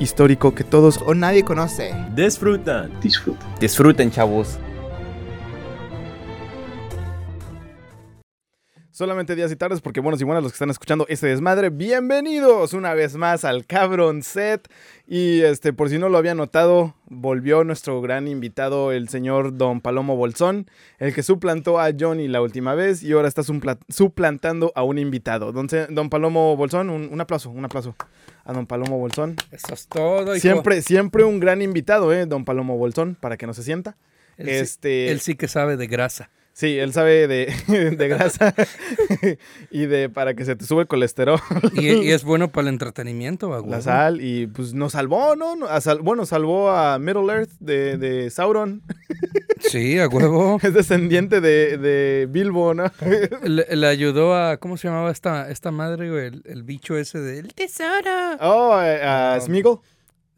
Histórico que todos O nadie conoce. disfrutan. disfruten, chavos. Solamente días y tardes, porque buenos y buenas los que están escuchando este desmadre. Bienvenidos una vez más al Cabron Set. Y este, por si no lo había notado, volvió nuestro gran invitado, el señor Don Palomo Bolsón, el que suplantó a Johnny la última vez y ahora está supla- suplantando a un invitado. Don, don Palomo Bolsón, un, un aplauso, un aplauso a Don Palomo Bolsón. Eso es todo, hijo. Siempre, siempre un gran invitado, ¿eh? Don Palomo Bolsón, para que no se sienta. Él, sí- este, él sí que sabe de grasa. Sí, él sabe de, de grasa y de para que se te sube el colesterol, Y, y es bueno para el entretenimiento, a la sal y pues nos salvó, ¿no? A sal- bueno, salvó a Middle Earth de, de Sauron. Sí, a huevo. Es descendiente de, de Bilbo, ¿no? le, le ayudó a. ¿Cómo se llamaba esta, esta madre, güey? El, el bicho ese del tesoro. Oh, eh, a Smeagol.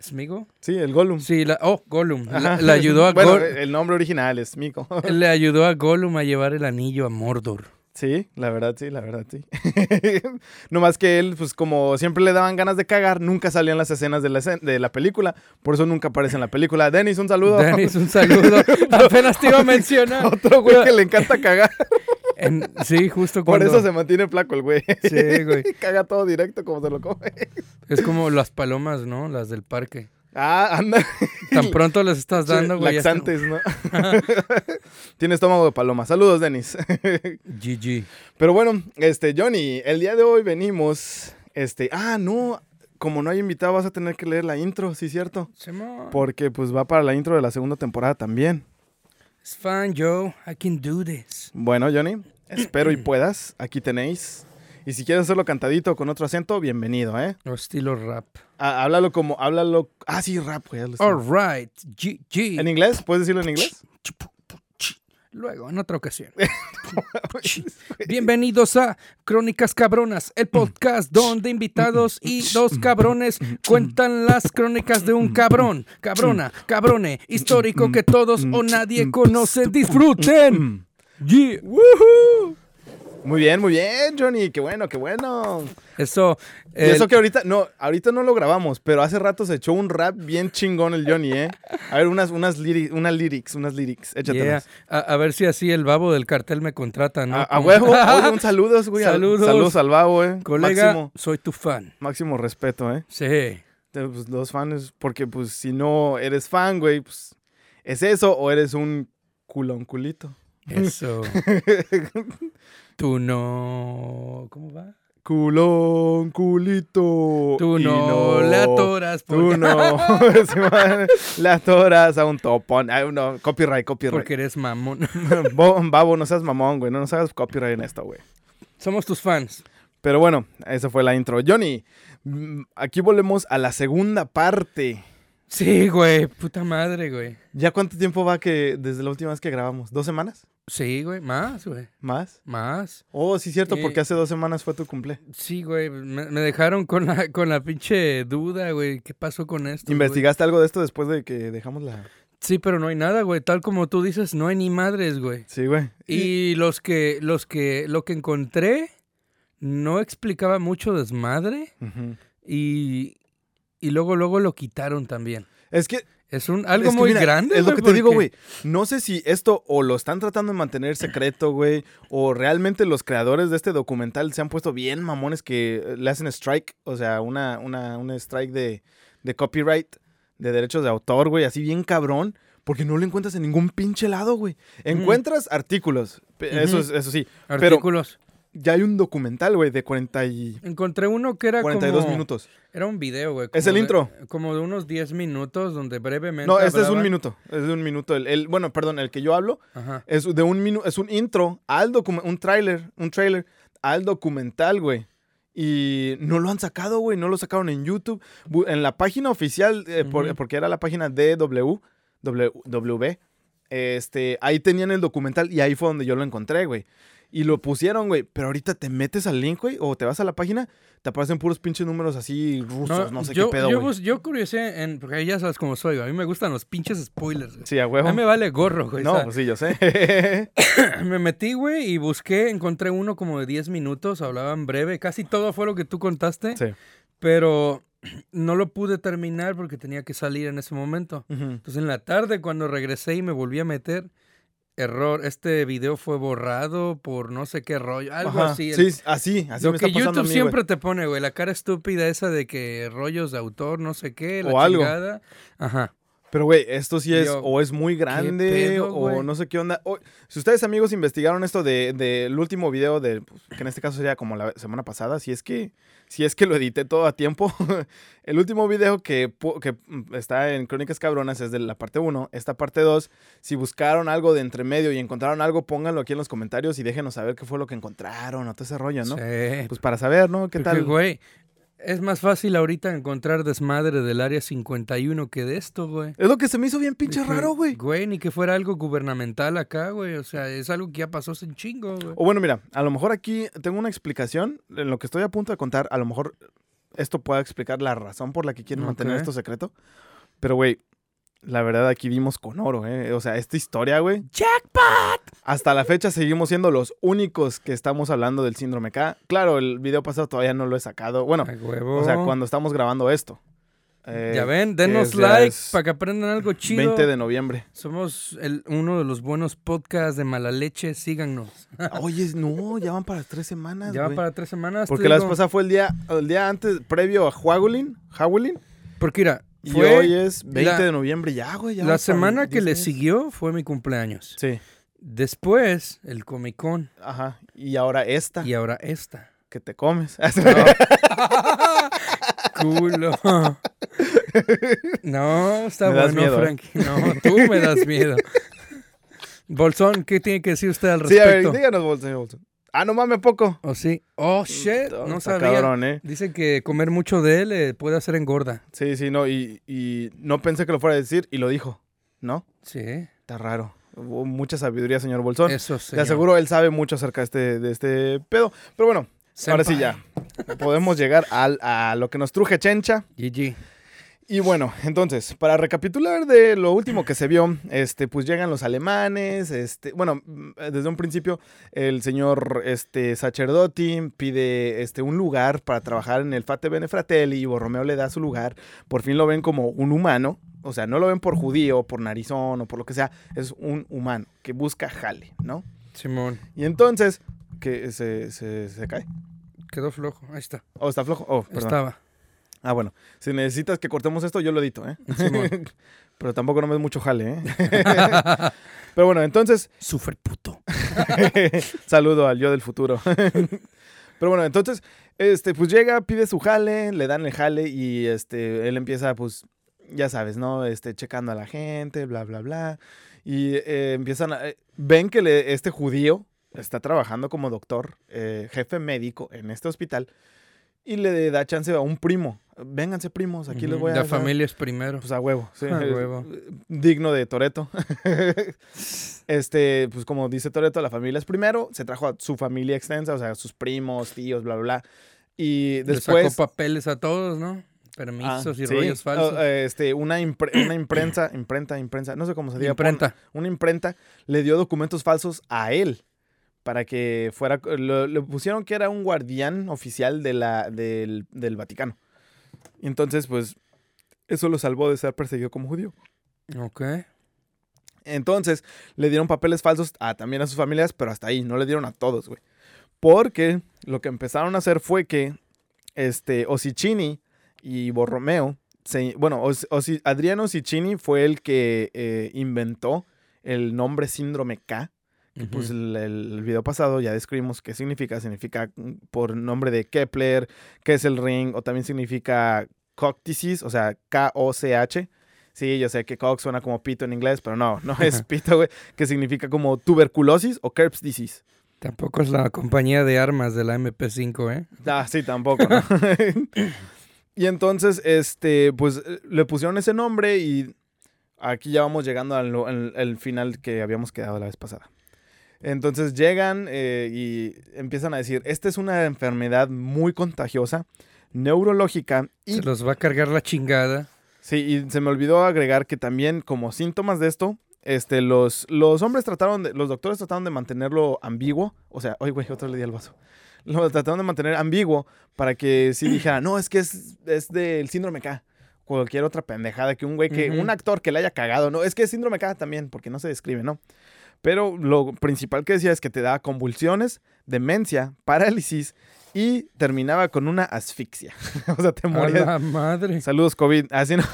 ¿Smigo? Sí, el Gollum. Sí, la, oh, Gollum. Le, ayudó a Bueno, Gol- el nombre original es Smeagol. le ayudó a Gollum a llevar el anillo a Mordor. Sí, la verdad sí, la verdad sí. no más que él, pues como siempre le daban ganas de cagar, nunca salían las escenas de la, escen- de la película, por eso nunca aparece en la película. Dennis, un saludo. Dennis, un saludo. Apenas te iba a mencionar. Otro güey que le encanta cagar. En- sí, justo Por cuando... eso se mantiene flaco el güey. Sí, güey. Caga todo directo como se lo come. Es como las palomas, ¿no? Las del parque. Ah, anda. Tan pronto les estás dando, güey. Laxantes, ¿no? Tiene estómago de paloma. Saludos, Denis. GG. Pero bueno, este, Johnny, el día de hoy venimos. Este, ah, no. Como no hay invitado, vas a tener que leer la intro, sí, cierto. Porque pues va para la intro de la segunda temporada también. It's fine, Joe. I can do this. Bueno, Johnny, espero y puedas. Aquí tenéis. Y si quieres hacerlo cantadito con otro acento, bienvenido, ¿eh? O estilo rap. Ah, háblalo como, háblalo. Ah, sí, rap, güey. All right. GG. ¿En inglés? ¿Puedes decirlo en inglés? Luego, en otra ocasión. Bienvenidos a Crónicas Cabronas, el podcast donde invitados y dos cabrones cuentan las crónicas de un cabrón, cabrona, cabrone, histórico que todos o nadie conoce. Disfruten. Yeah. ¡Woohoo! Muy bien, muy bien, Johnny. Qué bueno, qué bueno. Eso. Y eso que ahorita, no, ahorita no lo grabamos, pero hace rato se echó un rap bien chingón el Johnny, ¿eh? A ver, unas, unas, lyri- unas lyrics, unas lyrics. Yeah. Échatelas. A, a ver si así el babo del cartel me contrata, ¿no? A, a huevo. Oye, un saludos, güey. al- Saludos. Saludos al babo, eh. Colega, Máximo, soy tu fan. máximo respeto, eh. Sí. Pues, los fans, porque pues si no eres fan, güey, pues es eso o eres un culón culito. Eso. Tú no. ¿Cómo va? Culón culito. Tú y no, le atoras Tú no. Le atoras a un topón. Ay, no, copyright, copyright. porque eres mamón. Bo- Babo, no seas mamón, güey. No nos hagas copyright en esto, güey. Somos tus fans. Pero bueno, esa fue la intro. Johnny, aquí volvemos a la segunda parte. Sí, güey. Puta madre, güey. ¿Ya cuánto tiempo va que desde la última vez que grabamos? ¿Dos semanas? Sí, güey. Más, güey. ¿Más? Más. Oh, sí, cierto, porque hace dos semanas fue tu cumple. Sí, güey. Me, me dejaron con la, con la pinche duda, güey. ¿Qué pasó con esto? güey? ¿Investigaste algo de esto después de que dejamos la...? Sí, pero no hay nada, güey. Tal como tú dices, no hay ni madres, güey. Sí, güey. Y los que, los que, lo que encontré no explicaba mucho desmadre. Y, y luego, luego lo quitaron también. Es que Es un algo Es que muy mira, grande. Es lo que te digo, güey. No sé si esto o lo están tratando de mantener secreto, güey, o realmente los creadores de este documental se han puesto bien mamones que eh, le hacen strike, o sea, una, una, un strike de, de copyright, de derechos de autor, güey, así bien cabrón. Porque no lo encuentras en ningún pinche lado, güey. Encuentras artículos, eso, es, eso sí. Artículos. Ya hay un documental, güey, de 40 y Encontré uno que era 42 como... minutos. Era un video, güey. ¿Es el de- intro? Como de unos 10 minutos donde brevemente No, este es un minuto. Es de un minuto. El, el- bueno, perdón, el que yo hablo Ajá. Es de un minu es un intro al documental, un tráiler, un trailer al documental, güey. Y no lo han sacado, güey. No lo sacaron en YouTube. En la página oficial, eh, por- porque era la página DW, W, W, este, ahí tenían el documental y ahí fue donde yo lo encontré, güey. Y lo pusieron, güey. Pero ahorita te metes al link, güey, o te vas a la página, te aparecen puros pinches números así rusos, no, sé yo, qué pedo, yo, güey. yo curiosé en. Porque ahí ya sabes cómo soy, güey. A mí me gustan los pinches spoilers, güey. Sí, a A huevo. mí me vale gorro, güey. No, pues sí, yo sé. me metí, güey, y busqué, encontré uno como de 10 minutos, hablaban breve. Casi todo fue lo que tú contaste. sí. Pero no lo pude terminar porque tenía que salir en ese momento. Entonces en la tarde cuando regresé y me volví a meter, error, este video fue borrado por no sé qué rollo, algo Ajá. así. el- Sí, así, así lo me está que a YouTube mí, siempre te pone, güey, la cara estúpida esa de que rollos de autor, no sé qué, la O algo. chingada. Ajá. Pero, güey, esto sí es, Yo, o es muy grande, pedo, o no sé qué onda. O- si ustedes, amigos, investigaron esto del de, del último video, de, pues, que en este caso sería como la semana pasada, si es que, si es que lo edité todo a tiempo. el último video que, que mm, está en Crónicas Cabronas es de la parte 1. Esta parte 2, si buscaron algo de entre medio y encontraron algo, pónganlo aquí en los comentarios y déjenos saber qué fue lo que encontraron o todo ese rollo, ¿no? Sí. Pues para saber, ¿no? ¿Qué Porque, tal? güey, es más fácil ahorita encontrar desmadre del área 51 que de esto, güey. Es lo que se me hizo bien pinche raro, güey. Güey, ni que fuera algo gubernamental acá, güey. O sea, es algo que ya pasó sin chingo, güey. O bueno, mira, a lo mejor aquí tengo una explicación. En lo que estoy a punto de contar, a lo mejor esto pueda explicar la razón por la que quieren mantener esto secreto. Pero, güey, la verdad aquí vimos con oro, ¿eh? O sea, esta historia, güey. ¡Jackpot! Hasta la fecha seguimos siendo los únicos que estamos hablando del síndrome K. Claro, el video pasado todavía no lo he sacado. Bueno, huevo. o sea, cuando estamos grabando esto. Eh, Ya ven, denos es- like para que aprendan algo chido. 20 de noviembre. Somos el, uno de los buenos podcasts de mala leche. Síganos. Oye, no, ya van para tres semanas, Ya va güey. para tres semanas. Porque la vez pasada fue el día, el día antes, previo a Howlin, Howlin, Porque mira, y fue hoy es 20 la- de noviembre ya, güey. ya la semana que 10 le siguió fue mi cumpleaños. Sí, Después, el Comic Con. ajá. Y ahora esta, Y ahora esta. que te comes. Culo. No, está Me bueno, miedo, ¿eh? Frankie. No, tú me das miedo. Bolsón, ¿qué tiene que decir usted al sí, a ver, respecto? díganos, Bolson, señor Bolson. Ah, no mames, poco. ¿O sí? Oh, shit, no Está sabía. cabrón, ¿eh? Dicen que comer mucho de él eh, puede hacer engorda. Sí, sí, no, y, y no pensé que lo fuera a decir y lo dijo, ¿no? Sí, Está raro. Hubo mucha sabiduría, señor Bolsón. eso sí. Te aseguro, él sabe mucho acerca de este, de este pedo. Pero bueno, ahora sí ya. Podemos llegar al- a lo que nos truje Chencha. GG. Y bueno, entonces, para recapitular de lo último que se vio, este, pues llegan los alemanes, este, bueno, mm, desde un principio el señor este, Sacerdotti pide este, un lugar para trabajar en el Fate Bene Fratelli y Borromeo le da su lugar, por fin lo ven como un humano, o sea, no lo ven por judío, por narizón o por lo que sea, es un humano que busca jale, ¿no? Simón, Y entonces, que se, se, se cae, quedó flojo. Ahí está. oh, está flojo, oh, perdón. Estaba. Ah, bueno, si necesitas que cortemos esto, yo lo edito, ¿eh? Pero tampoco no me es mucho jale, ¿eh? Pero bueno, entonces, Sufre puto. saludo al yo del futuro. Pero bueno, entonces, este, pues llega, pide su jale, le dan el jale y este, él empieza, pues, ya sabes, ¿no? Este, checando a la gente, bla, bla, bla. Y eh, empiezan a... eh, ven que le- este judío está trabajando como doctor, eh, jefe médico en este hospital y le da chance a un primo. Vénganse primos, aquí les voy a... La familia es primero. Pues a huevo, sí. A huevo. Digno de Toreto. este, pues como dice Toreto, la familia es primero. Se trajo a su familia extensa, o sea, sus primos, tíos, bla, bla, bla. Y Le después. sacó papeles a todos, ¿no? Ah, Permisos y sí, rollos falsos. oh, este, una, impre- una imprensa, imprenta, imprenta, no sé cómo se diga. Imprenta. Una imprenta le dio documentos falsos a él para que fuera. Le pusieron que era un guardián oficial de la, del, del Vaticano. Y entonces, pues, eso lo salvó de ser perseguido como judío. Ok. Entonces, le dieron papeles falsos a, también a sus familias, pero hasta ahí, no le dieron a todos, güey. Porque lo que empezaron a hacer fue que este, Osicini y Borromeo, se- bueno, Os- Adriano Osicini fue el que eh, inventó el nombre síndrome K. Pues el, el video pasado ya describimos qué significa. Significa por nombre de Kepler, que es el ring, o también significa cocticis, o sea, K-O-C-H. Sí, yo sé que cock suena como pito en inglés, pero no, no es pito, güey, que significa como tuberculosis o Krebs disease. Tampoco es la compañía de armas de la MP5, ¿eh? Ah, sí, tampoco. ¿no? y entonces, este, pues eh, le pusieron ese nombre y aquí ya vamos llegando al, al- al final que habíamos quedado la vez pasada. Entonces llegan eh, y empiezan a decir, esta es una enfermedad muy contagiosa, neurológica y Se los va a cargar la chingada. Sí, y se me olvidó agregar que también como síntomas de esto, este, los, los hombres trataron de, los doctores trataron de mantenerlo ambiguo, o sea, oye, güey, otro le di al vaso. Lo trataron de mantener ambiguo para que sí dijera, no, es que es, es del síndrome K. Cualquier otra pendejada que un güey que, un actor que le haya cagado, no, es que es síndrome K también, porque no se describe, ¿no? Pero lo principal que decía es que te da convulsiones, demencia, parálisis y terminaba con una asfixia. o sea, te A morías. la madre. Saludos, COVID. Así no.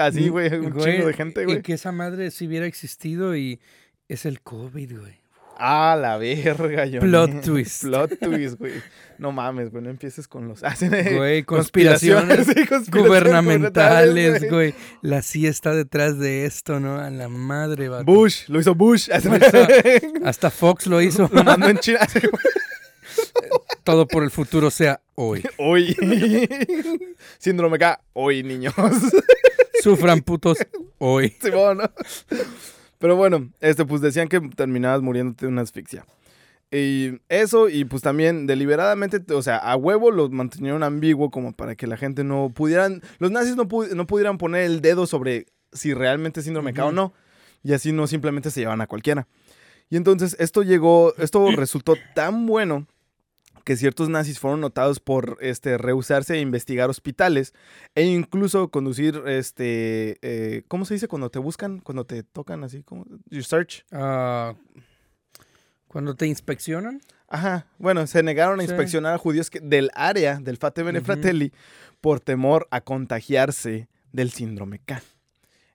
Así, güey. Un Güey, chingo de gente, Y güey. que esa madre si hubiera existido y es el COVID, güey. Ah, la verga, yo. Plot twist. Plot twist, güey. No mames, güey. No empieces con los. Sí, Güey, conspiraciones, conspiraciones sí, conspiraciones gubernamentales, güey. La CIA está detrás de esto, ¿no? A la madre, vato. Bush, lo hizo Bush. Hasta Fox lo hizo. Lo mandó en China. Todo por el futuro sea hoy. Hoy. Síndrome K. Hoy, niños. Sufran putos hoy. Simón, ¿no? Pero bueno, este, pues decían que terminabas muriéndote de una asfixia. Y eso, y pues también deliberadamente, o sea, a huevo los mantenieron ambiguo como para que la gente no pudieran, los nazis no, pu- no pudieran poner el dedo sobre si realmente es síndrome K o no. Y así no simplemente se llevan a cualquiera. Y entonces esto llegó, esto resultó tan bueno que ciertos nazis fueron notados por este, rehusarse a investigar hospitales e incluso conducir, este, eh, ¿cómo se dice cuando te buscan, cuando te tocan así, como you search? Ah, Cuando te inspeccionan. Ajá, bueno, se negaron a Sí. inspeccionar a judíos que- del área del Fate Bene Ujú. Fratelli por temor a contagiarse del síndrome K.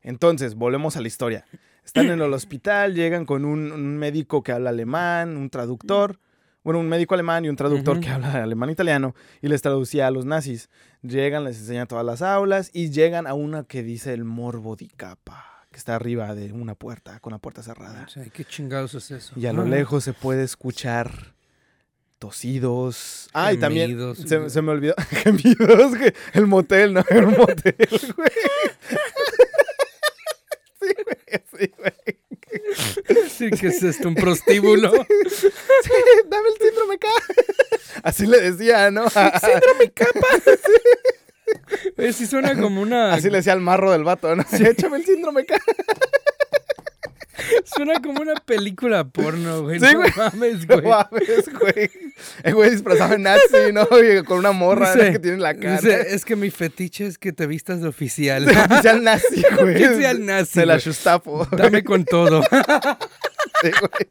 Entonces, volvemos a la historia. Están en el hospital, llegan con un, un médico que habla alemán, un traductor, bueno, un médico alemán y un traductor Ujú. que habla alemán-italiano y les traducía a los nazis. Llegan, les enseñan todas las aulas y llegan a una que dice el morbo di capa, que está arriba de una puerta, con la puerta cerrada. O sea, ¿Qué chingados es eso? Y a lo Ah, lejos se puede escuchar tosidos. Ah, y también se, se me olvidó. Gemidos. El motel, ¿no? El motel, güey. Sí, güey. Sí, güey. Sí, ¿qué es esto? ¿Un prostíbulo? Sí, dame el síndrome K. Así le decía, ¿no? síndrome K. Eh, sí suena como una... Así le decía al marro del vato, ¿no? Sí, échame el síndrome K. Suena como una película porno, güey. Sí, no güey. mames, No güey. mames, güey. El güey disfrazado en nazi, ¿no? Y con una morra Dice- que tiene en la cara. dice, es que mi fetiche es que te vistas de oficial. Oficial nazi, güey. Oficial nazi, De la güey. Shustapo. Dame con todo. Sí, güey.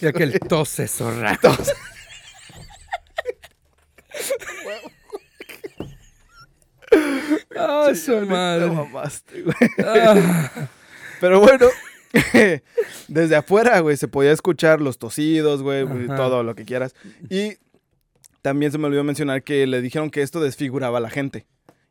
Ya que el tose, zorra. Ah, su madre. mamaste, güey. Ah, Pero bueno, desde afuera, güey, se podía escuchar los tosidos, güey, güey, todo lo que quieras. Y también se me olvidó mencionar que le dijeron que esto desfiguraba a la gente.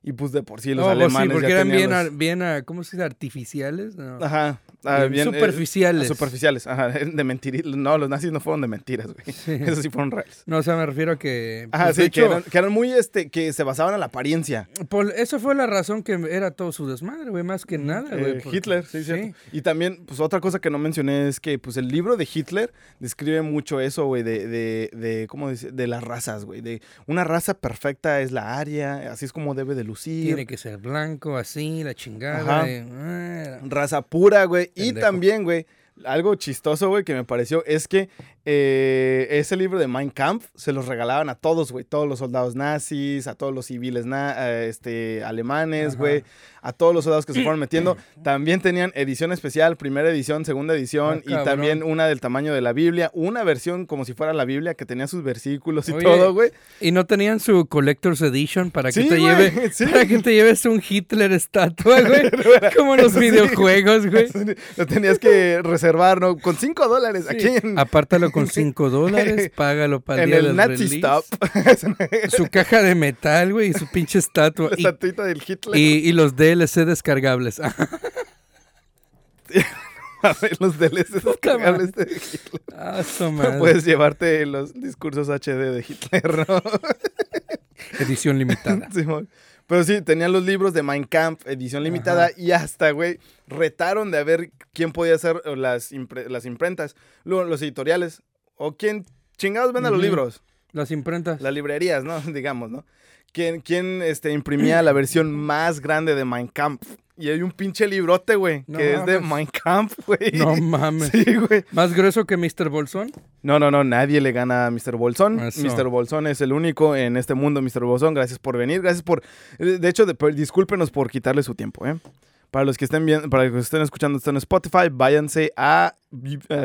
Y pues de por sí los pues alemanes sí, porque ya eran bien, los- bien, ah, ¿cómo se dice? Artificiales. No. Ajá. ah, Bien eh, superficiales. superficiales, ajá. De mentiras. No, los nazis no fueron de mentiras, güey. Sí. Esos sí fueron reales. No, o sea, me refiero a que... Ajá, pues, de sí, que eran, que eran muy, este, que se basaban en la apariencia. por- eso fue la razón que era todo su desmadre, güey, más que nada, güey. Eh, porque- Hitler, sí, cierto. Y también, pues otra cosa que no mencioné es que, pues el libro de Hitler describe mucho eso, güey, de, de, de, ¿cómo dice? De las razas, güey. De una raza perfecta es la aria, así es como debe de lucir. Tiene que ser blanco, así, la chingada. Ajá. ah, Raza pura, güey. Y también, güey, algo chistoso, güey, que me pareció es que eh, ese libro de Mein Kampf se los regalaban a todos, güey. Todos los soldados nazis, a todos los civiles na- este, alemanes, güey. A todos los soldados que se fueron metiendo. También tenían edición especial, primera edición, segunda edición. Ah, y también una del tamaño de la Biblia. Una versión como si fuera la Biblia que tenía sus versículos y Oye, todo, güey. Y no tenían su Collector's Edition para que Sí, te güey, lleve, sí. para que te lleves un Hitler estatua, güey. Como en los sí. videojuegos, güey. Lo tenías que reservar, ¿no? Con cinco dólares. Aquí en, Apártalo con 5 dólares, págalo para el en día el del Nazi release. Stop. Su caja de metal, güey, y su pinche estatua. La Y, estatuita del Hitler. y- y los DLC descargables. los DLCs Puta descargables de Hitler. Ah, su madre. Puedes llevarte los discursos HD de Hitler, ¿no? Edición limitada. Simón. Pero sí, tenían los libros de Mein Kampf, edición limitada, y hasta, güey, retaron de a ver quién podía hacer las, impre- las imprentas, luego los editoriales, o quién chingados vende los libros, Las imprentas. las librerías, ¿no? Digamos, ¿no? ¿Quién, quién este, imprimía la versión más grande de Mein Kampf? Y hay un pinche librote, güey, No que es de. Mein Kampf, güey. No mames. Sí, güey. ¿Más grueso que Mr. Bolsón? No, no, no, nadie le gana a Mr. Bolsón. Eso. Mr. Bolsón es el único en este mundo, Mr. Bolsón. Gracias por venir, gracias por... De hecho, discúlpenos por quitarle su tiempo, ¿eh? Para los que estén viendo, para los que estén escuchando esto en Spotify, váyanse a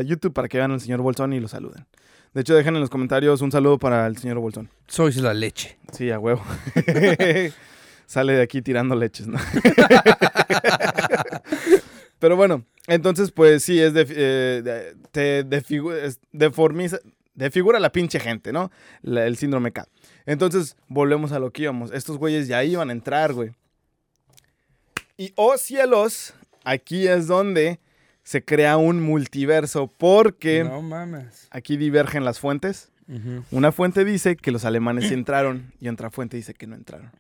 YouTube para que vean al señor Bolsón y lo saluden. De hecho, dejen en los comentarios un saludo para el señor Bolsón. Sois la leche. Sí, a huevo. Sale de aquí tirando leches, ¿no? Pero bueno, entonces, pues sí, es de, eh, de- te defigu- es- deformiza, defigura la pinche gente, ¿no? La- el síndrome K. Entonces, volvemos a lo que íbamos. Estos güeyes ya iban a entrar, güey. Y, oh cielos, aquí es donde se crea un multiverso porque No mames. aquí divergen las fuentes. Una fuente dice que los alemanes sí entraron y otra fuente dice que no entraron.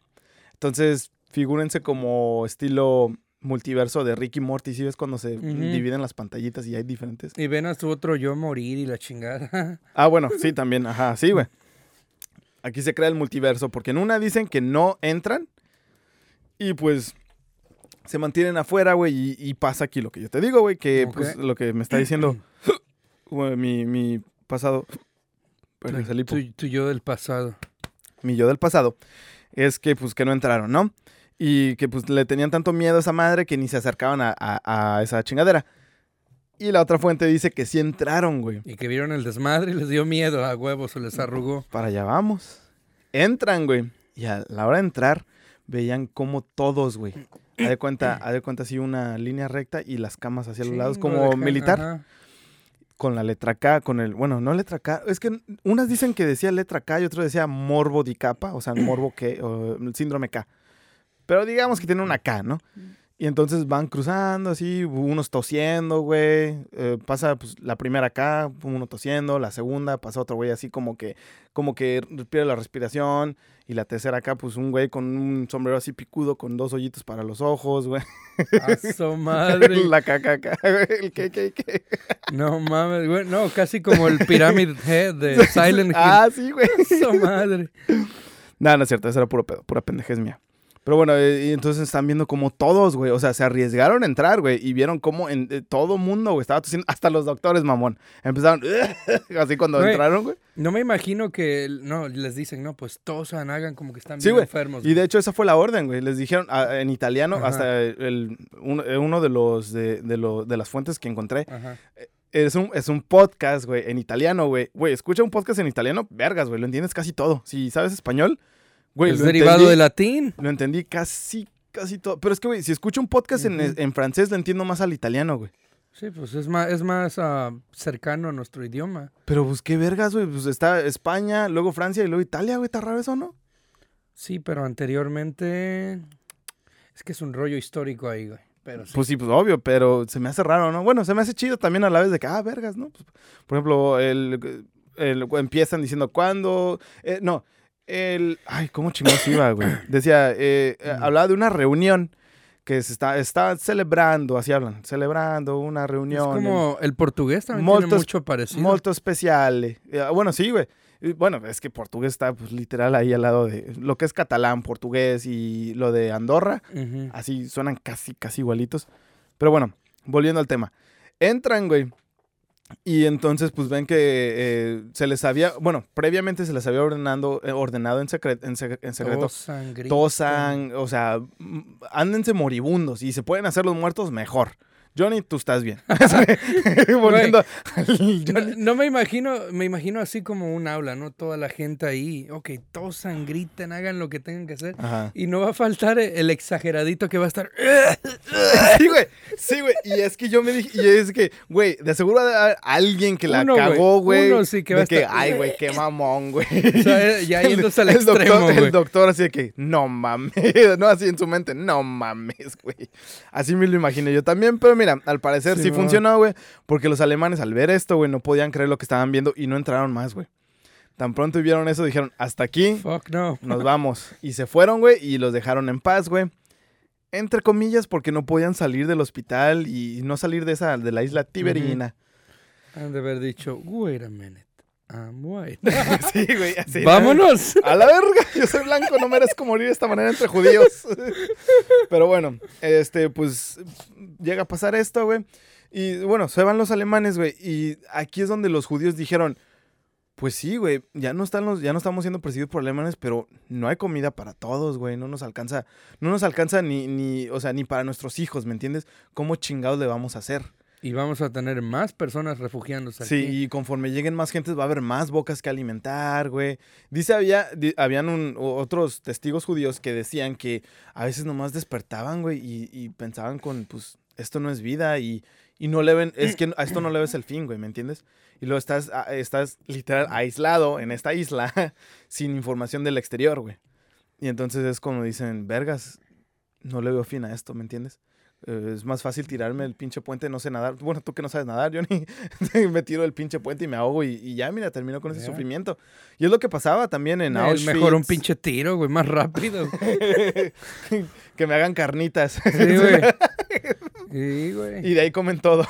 Entonces, figúrense como estilo multiverso de Ricky Morty, ¿sí ves cuando se dividen las pantallitas y hay diferentes? Y ven a su otro yo morir y la chingada. Ah, bueno, sí, también, ajá, sí, güey. Aquí se crea el multiverso porque en una dicen que no entran y pues se mantienen afuera, güey, y, y pasa aquí lo que yo te digo, güey, que pues lo que me está diciendo mi, mi pasado, pero tu, salipo. tu- tu yo del pasado. mi yo del pasado, es que pues que no entraron, ¿no? Y que pues le tenían tanto miedo a esa madre que ni se acercaban a, a- a esa chingadera. Y la otra fuente dice que sí entraron, güey. Y que vieron el desmadre y les dio miedo a huevos, se les arrugó. Para allá vamos. Entran, güey. Y a la hora de entrar, veían como todos, güey. Haz de cuenta, haz de cuenta así una línea recta y las camas hacia los lados como militar. ajá. Con la letra K, con el, bueno, no letra K, es que unas dicen que decía letra K y otras decía morbo di capa, o sea, morbo que, o síndrome K. Pero digamos que tiene una K, ¿no? Y entonces van cruzando así, unos tosiendo, güey. eh, pasa pues, la primera acá, uno tosiendo, la segunda pasa otro güey así como que, como que pierde la respiración. Y la tercera acá, pues un güey con un sombrero así picudo con dos hoyitos para los ojos, güey. A su madre. la caca acá, güey, el que, que, que. No mames, güey. No, casi como el Pyramid Head de Silent Hill. Ah, sí, güey. A su madre. No, no es cierto, eso era puro pedo, pura pendejez mía. Pero bueno, eh, y entonces están viendo como todos, güey, o sea, se arriesgaron a entrar, güey, y vieron como en eh, todo mundo, güey, estaba tosiendo, hasta los doctores, mamón. Empezaron, así cuando Güey. entraron, güey. No me imagino que, no, les dicen, no, pues tosan, hagan como que están Sí, bien güey. enfermos. Y de hecho esa fue la orden, güey. Les dijeron ah, en italiano, Ajá. hasta el, uno, eh, uno de los de, de, lo- de las fuentes que encontré, Ajá. es un, es un podcast, güey, en italiano, güey. Güey, escucha un podcast en italiano, vergas, güey, lo entiendes casi todo. Si sabes español, güey, es derivado entendí. de latín. Lo entendí casi, casi todo. Pero es que, güey, si escucho un podcast en, en francés, lo entiendo más al italiano, güey. Sí, pues es más, es más ah, cercano a nuestro idioma. Pero, pues, qué vergas, güey. Pues está España, luego Francia y luego Italia, güey. ¿Está raro eso, no? Sí, pero anteriormente es que es un rollo histórico ahí, güey. Pero sí. Pues sí, pues obvio, pero se me hace raro, ¿no? Bueno, se me hace chido también a la vez de que, ah, vergas, ¿no? Pues, por ejemplo, el, el- empiezan diciendo cuándo. eh, no, el. Ay, ¿cómo chingados iba, güey? Decía, eh, eh, hablaba de una reunión que se está, está celebrando, así hablan, celebrando una es reunión. como el portugués también Molto tiene es- mucho parecido. Molto especiale. Eh, Bueno, sí, güey. Bueno, es que portugués está pues, literal ahí al lado de lo que es catalán, portugués y lo de Andorra. Así suenan casi, casi igualitos. Pero bueno, volviendo al tema. Entran, güey. Y entonces, pues ven que eh, se les había, bueno, previamente se les había ordenando, eh, ordenado en, secre- en, sec- en secreto. Tosan. Tosan, o sea, ándense moribundos. Y se pueden hacer los muertos mejor. Johnny, tú estás bien. Volviendo No, Johnny. no me imagino, me imagino así como un aula, ¿no? Toda la gente ahí, ok, tosan, griten, hagan lo que tengan que hacer. Ajá. Y no va a faltar el exageradito que va a estar. Sí, güey. Sí, güey. Y es que yo me dije, y es que, güey, de seguro a alguien que la Uno, cagó, güey. Uno sí que va de a que, estar- ay, güey, qué mamón, güey. O sea, ya El- yéndose al el extremo, doctor, güey. El doctor así de que, no mames, no así en su mente, no mames, güey. Así me lo imaginé yo también, pero mira, mira, al parecer sí, Sí, funcionó, güey, porque los alemanes al ver esto, güey, no podían creer lo que estaban viendo y no entraron más, güey. Tan pronto vieron eso, dijeron, hasta aquí, Fuck no. nos vamos. Y se fueron, güey, y los dejaron en paz, güey. Entre comillas, porque no podían salir del hospital y no salir de esa, de la isla Tiberina. Han de haber dicho, wait a minute. I'm white. sí, güey, así. ¿no? ¡Vámonos! A la verga, yo soy blanco, no merezco morir de esta manera entre judíos. Pero bueno, este, pues llega a pasar esto, güey. Y bueno, se van los alemanes, güey. Y aquí es donde los judíos dijeron, pues sí, güey, ya no están los, ya no estamos siendo perseguidos por alemanes, pero no hay comida para todos, güey. No nos alcanza, no nos alcanza ni, ni, o sea, ni para nuestros hijos, ¿me entiendes? ¿Cómo chingados le vamos a hacer? Y vamos a tener más personas refugiándose Sí, aquí. y conforme lleguen más gentes va a haber más bocas que alimentar, güey. Dice, había, di- habían un- otros testigos judíos que decían que a veces nomás despertaban, güey, y, y pensaban con, pues, esto no es vida y, y no le ven, es que a esto no le ves el fin, güey, ¿me entiendes? Y luego estás, estás literal aislado en esta isla sin información del exterior, güey. Y entonces es como dicen, vergas, no le veo fin a esto, ¿me entiendes? Eh, es más fácil tirarme el pinche puente, no sé nadar. Bueno, tú que no sabes nadar, yo ni me tiro el pinche puente y me ahogo y, y ya, mira, termino con ese sufrimiento. Y es lo que pasaba también en Es Auschwitz. mejor un pinche tiro, güey, más rápido. que me hagan carnitas. Sí, güey. Sí, güey. y de ahí comen todos.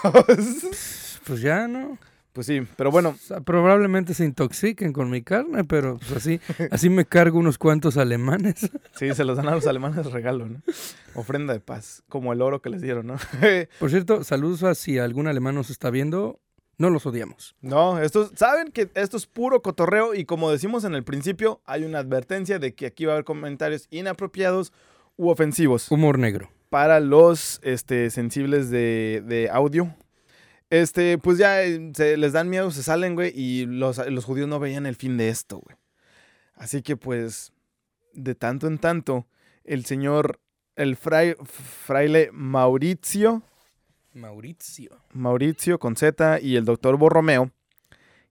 Pues ya, ¿no? Pues sí, pero bueno, probablemente se intoxiquen con mi carne, pero pues así, así me cargo unos cuantos alemanes. sí, se los dan a los alemanes regalo, ¿no? Ofrenda de paz, como el oro que les dieron, ¿no? Por cierto, saludos a si algún alemán nos está viendo. No los odiamos. No, estos, saben que esto es puro cotorreo y como decimos en el principio, hay una advertencia de que aquí va a haber comentarios inapropiados u ofensivos Humor negro. para los este, sensibles de, de audio. Este, pues ya eh, se les dan miedo, se salen, güey, y los, los judíos no veían el fin de esto, güey. Así que pues, de tanto en tanto, el señor, el fray- fraile Mauricio, Mauricio. Mauricio con Z y el doctor Borromeo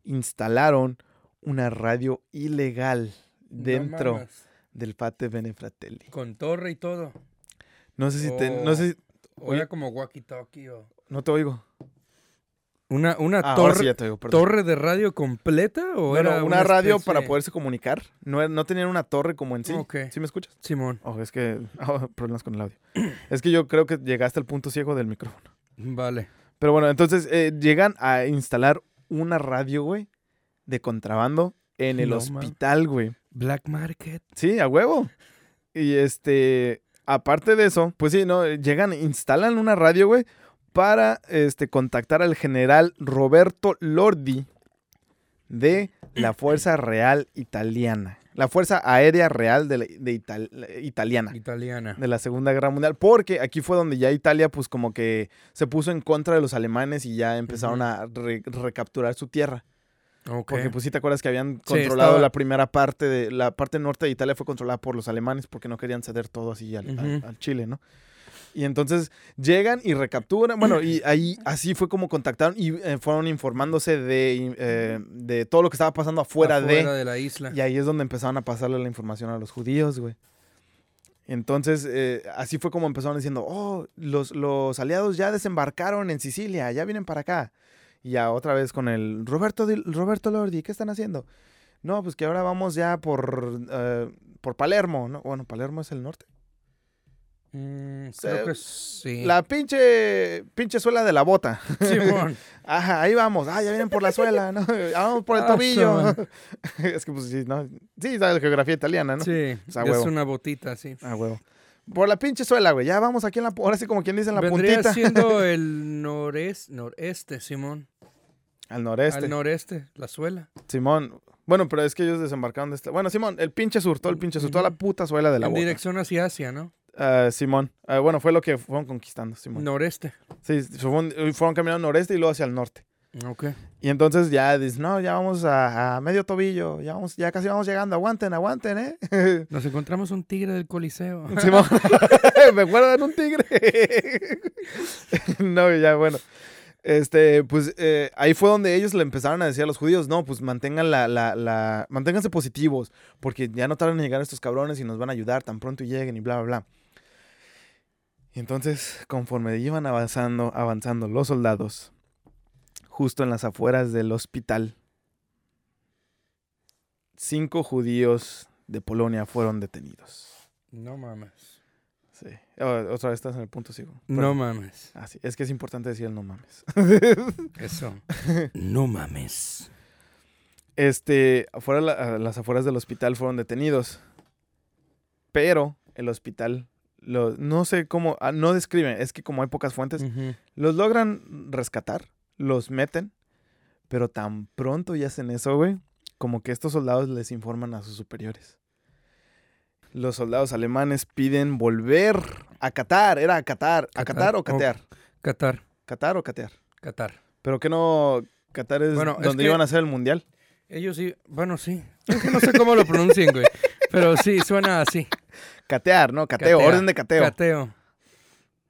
instalaron una radio ilegal dentro No del Fate Benefratelli. Con torre y todo. No sé si te, no sé, si- como walkie-talkie o... no te oigo. Una, una Ah, sí torre, torre de radio completa o No, era no, una radio especie- para poderse comunicar. No, no tenían una torre como en sí. ¿Sí me escuchas? Simón, Oh, es que oh, problemas con el audio. es que yo creo que llegaste al punto ciego del micrófono. vale. Pero bueno, entonces eh, llegan a instalar una radio, güey, de contrabando en el No, hospital, güey. Black Market. Sí, a huevo. Y este, aparte de eso, pues sí, no, llegan, instalan una radio, güey, para este contactar al general Roberto Lordi de la Fuerza Real Italiana. La Fuerza Aérea Real de, la- de Ital- Italiana. Italiana. De la Segunda Guerra Mundial. Porque aquí fue donde ya Italia, pues como que se puso en contra de los alemanes y ya empezaron a re- recapturar su tierra. Ok. Porque pues sí te acuerdas que habían Sí, controlado estaba- la primera parte de la parte norte de Italia fue controlada por los alemanes porque no querían ceder todo así al, al Chile, ¿no? Y entonces llegan y recapturan, bueno, y ahí así fue como contactaron y eh, fueron informándose de, eh, de todo lo que estaba pasando afuera, Afuera de... de la isla. Y ahí es donde empezaron a pasarle la información a los judíos, güey. Entonces, eh, así fue como empezaron diciendo, oh, los, los aliados ya desembarcaron en Sicilia, ya vienen para acá. Y ya otra vez con el Roberto, Roberto Lordi, ¿qué están haciendo? No, pues que ahora vamos ya por, eh, por Palermo, ¿no? Bueno, Palermo es el norte. Mm, Se- creo que sí. La pinche, pinche suela de la bota. Simón. Ajá, ahí vamos. Ah, ya vienen por la suela, ¿no? Ah, vamos por el Ah, tobillo. son. es que pues sí, ¿no? Sí, sabes geografía italiana, ¿no? Sí, Pues, es una botita, sí. Ah, huevo. Por la pinche suela, güey. Ya vamos aquí en la... Ahora sí, como quien dice, en la Vendría puntita. siendo el noreste, noreste, Simón. Al noreste. Al noreste, la suela. Simón. Bueno, pero es que ellos desembarcaron de este... Bueno, Simón, el pinche sur, todo el pinche sur, toda la puta suela de la en bota. dirección hacia Asia, ¿no? Ah, Simón. Ah, bueno, fue lo que fueron conquistando, Simón. Noreste. Sí, fueron, fueron caminando noreste y luego hacia el norte. Ok. Y entonces ya dices, no, ya vamos a, a medio tobillo, ya, vamos, ya casi vamos llegando, aguanten, aguanten, ¿eh? Nos encontramos un tigre del Coliseo. Simón, me acuerdo de un tigre. no, ya, bueno. Este, pues eh, ahí fue donde ellos le empezaron a decir a los judíos, no, pues mantengan la, la, la, manténganse positivos, porque ya no tardan en llegar estos cabrones y nos van a ayudar tan pronto y lleguen y bla, bla, bla. Y entonces, conforme iban avanzando, avanzando los soldados, justo en las afueras del hospital, cinco judíos de Polonia fueron detenidos. No mames. Sí. Otra vez estás en el punto ciego. No mames. Ah, sí. Es que es importante decir el no mames. Eso. no mames. Este, afuera, las afueras del hospital fueron detenidos. Pero el hospital, no sé cómo, ah, no describen, es que como hay pocas fuentes, los logran rescatar, los meten, pero tan pronto y hacen eso, güey, como que estos soldados les informan a sus superiores. Los soldados alemanes piden volver a Qatar, era a Qatar, a Qatar, o catear, Qatar. Qatar o catear. Qatar. Pero que no, Qatar es Bueno, es donde que- iban a hacer el mundial. Ellos sí, bueno, sí. Es que no sé cómo lo pronuncien, güey. Pero sí, suena así. Catear, ¿no? Cateo, Catea. orden de cateo. Cateo.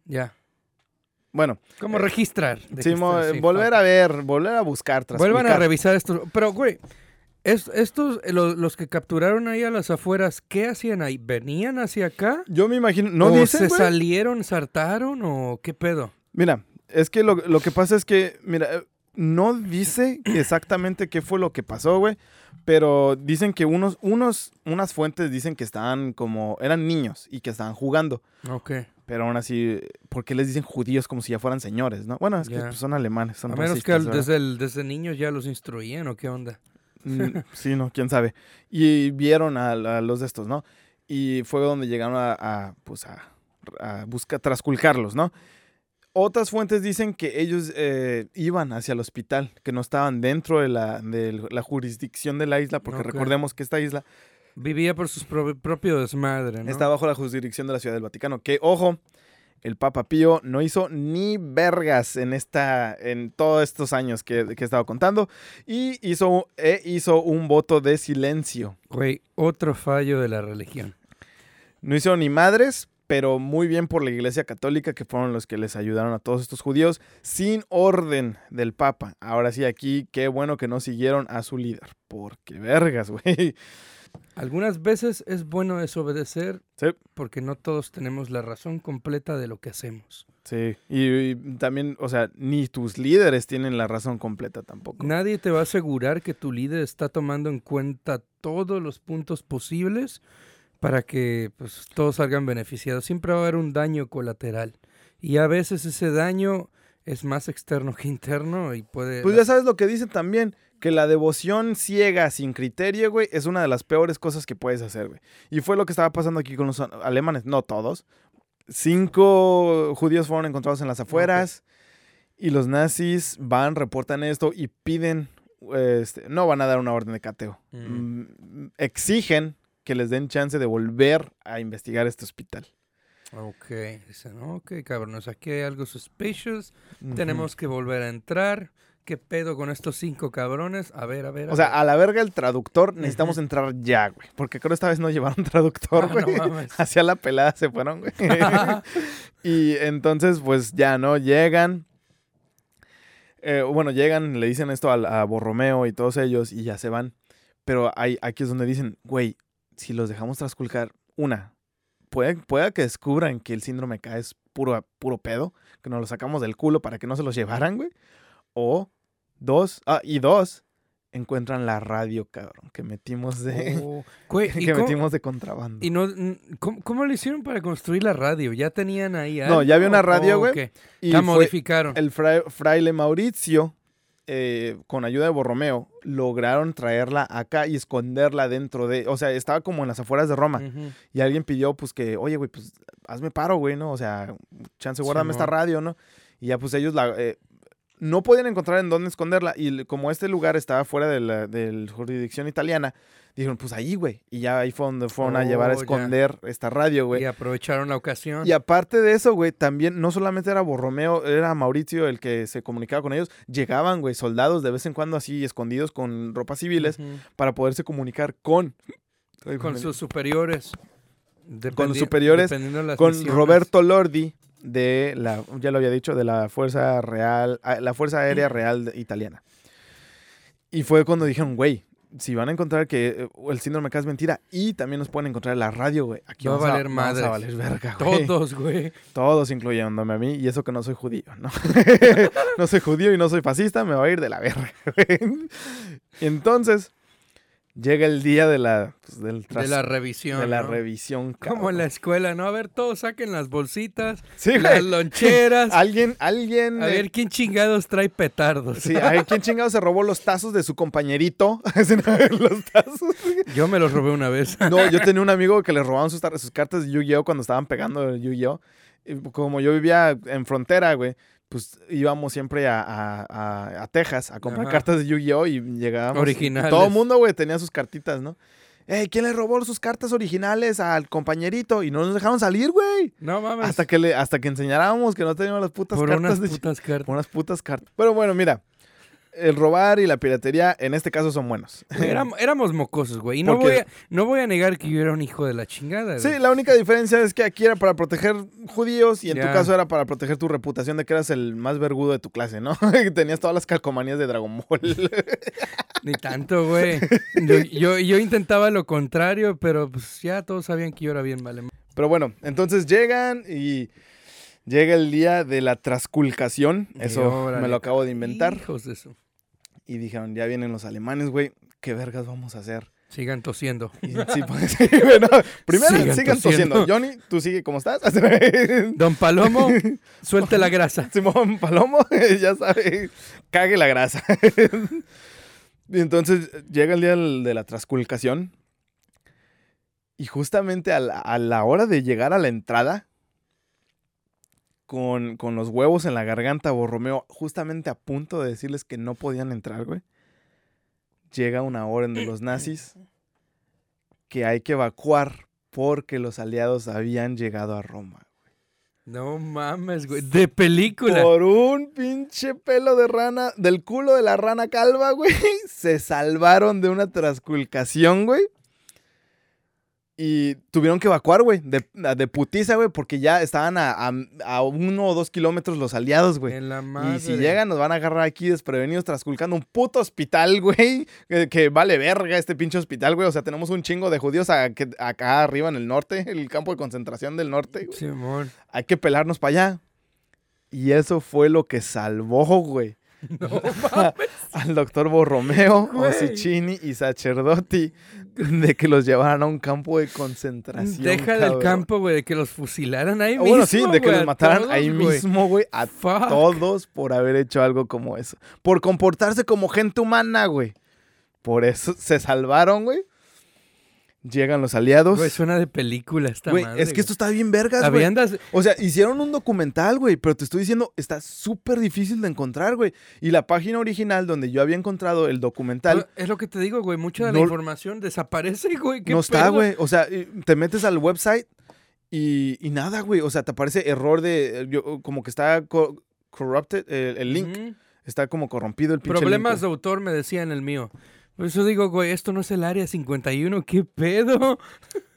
Ya. Bueno, ¿Cómo Eh, registrar? sí, sí, volver a ver, volver a buscar, Vuelvan a revisar estos. Pero, güey, es- estos, eh, lo- los que capturaron ahí a las afueras, ¿qué hacían ahí? ¿Venían hacia acá? Yo me imagino, ¿no ¿O dicen, se güey? salieron, saltaron o qué pedo? Mira, es que lo, lo que pasa es que, mira, eh, no dice exactamente qué fue lo que pasó, güey, pero dicen que unos, unos, unas fuentes dicen que estaban como, eran niños y que estaban jugando, Ok. pero aún así, ¿por qué les dicen judíos como si ya fueran señores, no? Bueno, es que pues, son alemanes, son A menos que desde, el- desde niños ya los instruían o qué onda. Mm, sí, no, quién sabe. Y vieron a, a los de estos, ¿no? Y fue donde llegaron a, a, pues a, a buscar, trasculcarlos, ¿no? Otras fuentes dicen que ellos eh, iban hacia el hospital, que no estaban dentro de la, de la jurisdicción de la isla, porque recordemos que esta isla Vivía por sus pro- propio desmadre, ¿no? está bajo la jurisdicción de la Ciudad del Vaticano. Que, ojo, el Papa Pío no hizo ni vergas en esta, en todos estos años que, que he estado contando, y hizo, e hizo un voto de silencio. Güey, otro fallo de la religión. No hicieron ni madres, pero muy bien por la Iglesia Católica, que fueron los que les ayudaron a todos estos judíos, sin orden del Papa. Ahora sí, aquí, qué bueno que no siguieron a su líder, porque vergas, güey. Algunas veces es bueno desobedecer Sí. porque no todos tenemos la razón completa de lo que hacemos. Sí, y, y también, o sea, ni tus líderes tienen la razón completa tampoco. Nadie te va a asegurar que tu líder está tomando en cuenta todos los puntos posibles para que pues, todos salgan beneficiados. Siempre va a haber un daño colateral. Y a veces ese daño es más externo que interno y puede... Pues ya sabes lo que dicen también, que la devoción ciega, sin criterio, güey, es una de las peores cosas que puedes hacer, güey. Y fue lo que estaba pasando aquí con los alemanes, no todos. Cinco judíos fueron encontrados en las afueras y los nazis van, reportan esto y piden, este, no van a dar una orden de cateo. Mm. Mm, exigen que les den chance de volver a investigar este hospital. Ok, dicen, ok, cabrones, aquí hay algo suspicious, tenemos que volver a entrar. ¿Qué pedo con estos cinco cabrones? A ver, a ver. a O sea, ver. a la verga el traductor, necesitamos entrar ya, güey. Porque creo esta vez no llevaron traductor, Ah, no güey. mames. Hacia la pelada se fueron, güey. y entonces, pues ya, ¿no? Llegan. Eh, bueno, llegan, le dicen esto a, a Borromeo y todos ellos y ya se van. Pero hay, aquí es donde dicen, güey, si los dejamos trasculcar, una, puede, puede que descubran que el síndrome K es puro, puro pedo, que nos lo sacamos del culo para que no se los llevaran, güey. O dos, ah, y dos, encuentran la radio, cabrón, que metimos de, Oh, güey, ¿y que cómo- metimos de contrabando. Y no, ¿cómo, cómo lo hicieron para construir la radio? ¿Ya tenían ahí No, ya había algo una radio, güey, qué? Y La modificaron. el fra- fraile Mauricio, eh, con ayuda de Borromeo, lograron traerla acá y esconderla dentro de, o sea, estaba como en las afueras de Roma. Y alguien pidió, pues, que, oye, güey, pues, hazme paro, güey, ¿no? O sea, chance, guárdame esta radio, ¿no? Y ya, pues, ellos la... eh, no podían encontrar en dónde esconderla. Y como este lugar estaba fuera de la del jurisdicción italiana, dijeron, pues ahí, güey. Y ya ahí fue donde fueron a llevar a Oh, ya. esconder esta radio, güey. Y aprovecharon la ocasión. Y aparte de eso, güey, también no solamente era Borromeo, era Mauricio el que se comunicaba con ellos. Llegaban, güey, soldados de vez en cuando así escondidos con ropas civiles para poderse comunicar con... Con sus superiores. Con los superiores, dependiendo de las con misiones. Roberto Lordi de la, ya lo había dicho, de la Fuerza Real, ah, la Fuerza Aérea Real Italiana. Y fue cuando dijeron, güey, si van a encontrar que eh, el síndrome K es mentira y también nos pueden encontrar en la radio, güey. Aquí Va a vamos valer vamos madres. a valer verga, güey. Todos, güey. Todos incluyéndome a mí y eso que no soy judío, ¿no? no soy judío y no soy fascista, me va a ir de la verga, güey. Entonces llega el día de la pues, del De la revisión. de la ¿no? revisión. Como en la escuela, ¿no? A ver, todos saquen las bolsitas, Sí, las güey. loncheras. Alguien, alguien. A eh, ver quién chingados trae petardos. Sí, a ver quién chingado se robó los tazos de su compañerito. Los tazos. Yo me los robé una vez. No, yo tenía un amigo que le robaban sus, sus cartas de Yu-Gi-Oh cuando estaban pegando el Yu-Gi-Oh. Como yo vivía en frontera, güey, pues íbamos siempre a, a- a- a Texas a comprar Ajá. cartas de Yu-Gi-Oh y llegábamos. y Originales. todo el mundo, güey, tenía sus cartitas, ¿no? Ey, ¿quién le robó sus cartas originales al compañerito? Y no nos dejaron salir, güey. No mames. Hasta que, le, hasta que enseñáramos que no teníamos las putas por cartas unas de putas cartas. por unas putas cartas. Pero bueno, mira. El robar y la piratería en este caso son buenos. Éramos, éramos mocosos, güey. Y no voy, a, no voy a negar que yo era un hijo de la chingada, güey. Sí, la única diferencia es que aquí era para proteger judíos y en tu caso era para proteger tu reputación de que eras el más vergudo de tu clase, ¿no? Que tenías todas las calcomanías de Dragon Ball. Ni tanto, güey. Yo, yo, yo intentaba lo contrario, pero pues ya todos sabían que yo era bien vale. Pero bueno, entonces llegan y llega el día de la trasculcación. Eso órale. me lo acabo de inventar. Hijos de eso. Y dijeron, ya vienen los alemanes, güey. ¿Qué vergas vamos a hacer? Sigan tosiendo. Y sí, pues, sí, bueno, primero Sigan sigan, tosiendo. tosiendo. Johnny, ¿tú sigue cómo estás? Don Palomo, suelte la grasa. Simón Palomo, ya sabe, cague la grasa. y entonces llega el día de la trasculcación. Y justamente a la, a la hora de llegar a la entrada, con, con los huevos en la garganta, Borromeo, justamente a punto de decirles que no podían entrar, güey, llega una orden de los nazis que hay que evacuar porque los aliados habían llegado a Roma. No mames, güey. De película. Por un pinche pelo de rana, del culo de la rana calva, güey. Se salvaron de una trasculcación, güey. Y tuvieron que evacuar, güey, de, de putiza, güey, porque ya estaban a, a- a uno o dos kilómetros los aliados, güey. En la madre. Y si llegan, nos van a agarrar aquí desprevenidos, trasculcando un puto hospital, güey. Que, que vale verga este pinche hospital, güey. O sea, tenemos un chingo de judíos a- que- acá arriba en el norte, el campo de concentración del norte, güey Simón. hay que pelarnos para allá. Y eso fue lo que salvó, güey. al doctor Borromeo. Osicini y Sacerdotti de que los llevaran a un campo de concentración. Deja del cabrón. campo, güey, de que los fusilaran ahí Ah, mismo. Bueno, sí, de que los mataran todos, ahí mismo, güey. A Fuck. todos por haber hecho algo como eso. Por comportarse como gente humana, güey. Por eso se salvaron, güey. Llegan los aliados. Güey, suena de película esta Güey, madre. es que esto está bien vergas, güey. O sea, hicieron un documental, güey, pero te estoy diciendo, está súper difícil de encontrar, güey. Y la página original donde yo había encontrado el documental Es lo que te digo, güey. Mucha de No- la información desaparece, güey. ¿Qué no está, güey. O sea, te metes al website y, y nada, güey. O sea, te aparece error de. yo- como que está co- corrupted el, el link. Está como corrompido el pinche Problemas link, de autor me decían el mío. Por eso digo, güey, esto no es el área 51. ¿Qué pedo?